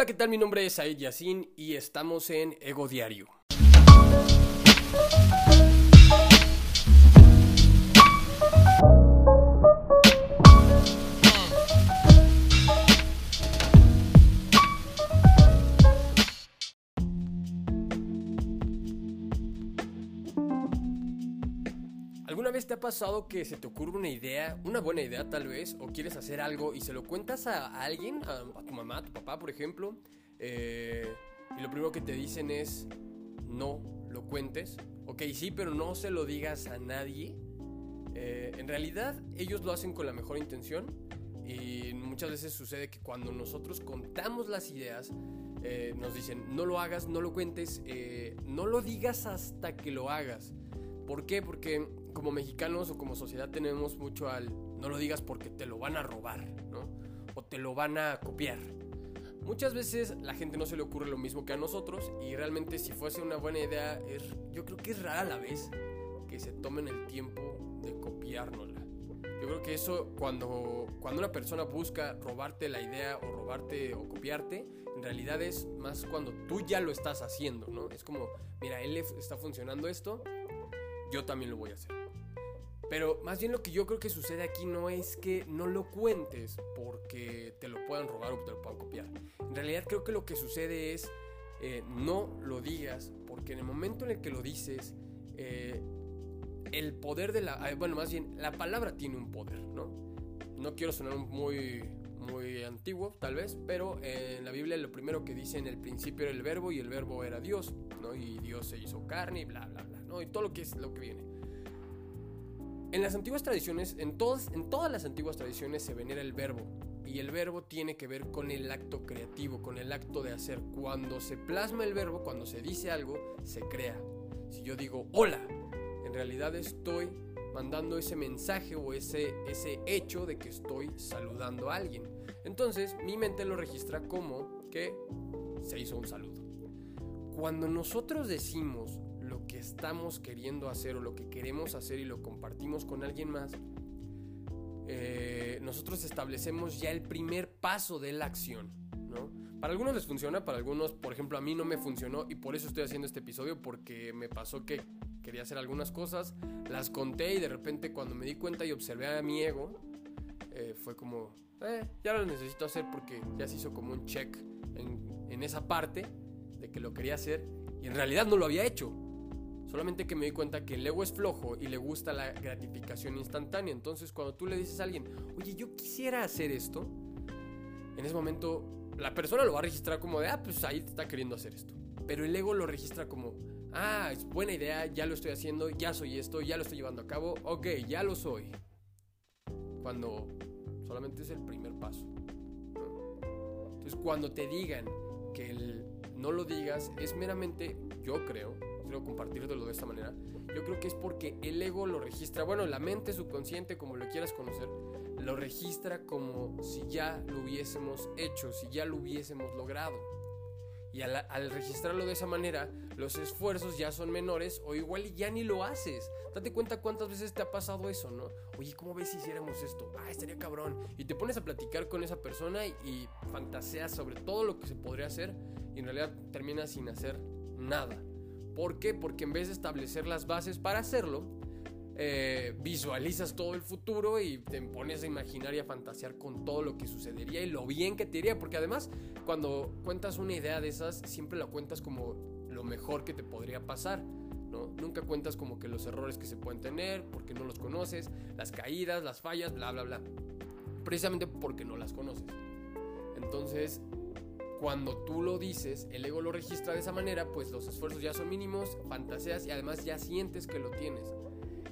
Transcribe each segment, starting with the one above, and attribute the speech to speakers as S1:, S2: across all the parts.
S1: Hola, ¿qué tal? Mi nombre es Said Yassin y estamos en Ego Diario. ¿Alguna vez te ha pasado que se te ocurre una idea, una buena idea tal vez, o quieres hacer algo y se lo cuentas a alguien, a, tu mamá, a tu papá, por ejemplo, eh, y lo primero que te dicen es, no lo cuentes, ok, sí, pero no se lo digas a nadie. Eh, en realidad ellos lo hacen con la mejor intención y muchas veces sucede que cuando nosotros contamos las ideas, eh, nos dicen, no lo hagas, no lo cuentes, no lo digas hasta que lo hagas. ¿Por qué? Porque como mexicanos o como sociedad tenemos mucho al no lo digas porque te lo van a robar, ¿no? O te lo van a copiar. Muchas veces la gente no se le ocurre lo mismo que a nosotros y realmente si fuese una buena idea, es, yo creo que es rara la vez que se tomen el tiempo de copiárnosla. Yo creo que eso cuando, cuando una persona busca robarte la idea o robarte o copiarte, en realidad es más cuando tú ya lo estás haciendo, ¿no? Es como, mira, él está funcionando esto, yo también lo voy a hacer. Pero más bien lo que yo creo que sucede aquí no es que no lo cuentes porque te lo puedan robar o te lo puedan copiar. En realidad creo que lo que sucede es eh, no lo digas porque en el momento en el que lo dices, eh, el poder de la... Eh, bueno, más bien, la palabra tiene un poder, ¿no? No quiero sonar muy, muy antiguo, tal vez, pero en la Biblia lo primero que dice en el principio era el verbo y el verbo era Dios, ¿no? Y Dios se hizo carne y bla, bla, bla, ¿no? Y todo lo que es lo que viene. En las antiguas tradiciones, en todas, en todas las antiguas tradiciones se venera el verbo. Y el verbo tiene que ver con el acto creativo, con el acto de hacer. Cuando se plasma el verbo, cuando se dice algo, se crea. Si yo digo hola, en realidad estoy mandando ese mensaje o ese, ese hecho de que estoy saludando a alguien. Entonces mi mente lo registra como que se hizo un saludo. Cuando nosotros decimos que estamos queriendo hacer o lo que queremos hacer y lo compartimos con alguien más, eh, nosotros establecemos ya el primer paso de la acción, ¿no? Para algunos les funciona, para algunos, por ejemplo, a mí no me funcionó y por eso estoy haciendo este episodio porque me pasó que quería hacer algunas cosas, las conté y de repente cuando me di cuenta y observé a mi ego, eh, fue como, eh, ya lo necesito hacer porque ya se hizo como un check en, en esa parte de que lo quería hacer y en realidad no lo había hecho. Solamente que me di cuenta que el ego es flojo y le gusta la gratificación instantánea. Entonces cuando tú le dices a alguien, oye, yo quisiera hacer esto, en ese momento la persona lo va a registrar como de, ah, pues ahí te está queriendo hacer esto. Pero el ego lo registra como, ah, es buena idea, ya lo estoy haciendo, ya soy esto, ya lo estoy llevando a cabo, ok, ya lo soy. Cuando solamente es el primer paso. Entonces cuando te digan que no lo digas es meramente, yo creo, quiero compartirlo de esta manera, yo creo que es porque el ego lo registra, bueno, la mente subconsciente, como lo quieras conocer, lo registra como si ya lo hubiésemos hecho, si ya lo hubiésemos logrado. Y al, registrarlo de esa manera, los esfuerzos ya son menores o igual ya ni lo haces. Date cuenta cuántas veces te ha pasado eso, ¿no? Oye, ¿cómo ves si hiciéramos esto? Ah, estaría cabrón. Y te pones a platicar con esa persona y, y fantaseas sobre todo lo que se podría hacer y en realidad terminas sin hacer nada. ¿Por qué? Porque en vez de establecer las bases para hacerlo, eh, visualizas todo el futuro y te pones a imaginar y a fantasear con todo lo que sucedería y lo bien que te iría. Porque además, cuando cuentas una idea de esas, siempre la cuentas como lo mejor que te podría pasar. ¿no? Nunca cuentas como que los errores que se pueden tener, porque no los conoces, las caídas, las fallas, bla, bla, bla. Precisamente porque no las conoces. Entonces, cuando tú lo dices, el ego lo registra de esa manera, pues los esfuerzos ya son mínimos, fantaseas y además ya sientes que lo tienes.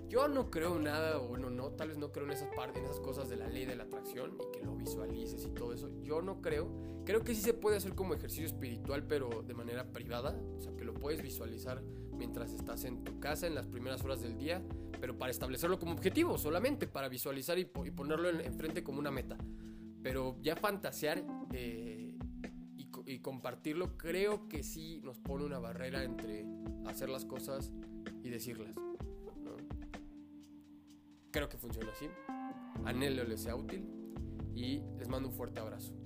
S1: Yo no creo nada, bueno, no, tal vez no creo en esas partes, en esas cosas de la ley de la atracción y que lo visualices y todo eso. Yo no creo. Creo que sí se puede hacer como ejercicio espiritual, pero de manera privada. O sea, que lo puedes visualizar mientras estás en tu casa en las primeras horas del día, pero para establecerlo como objetivo, solamente para visualizar y, ponerlo enfrente como una meta. Pero ya fantasear eh, y compartirlo, creo que sí nos pone una barrera entre hacer las cosas y decirlas. Creo que funciona así. Anhelo les sea útil y les mando un fuerte abrazo.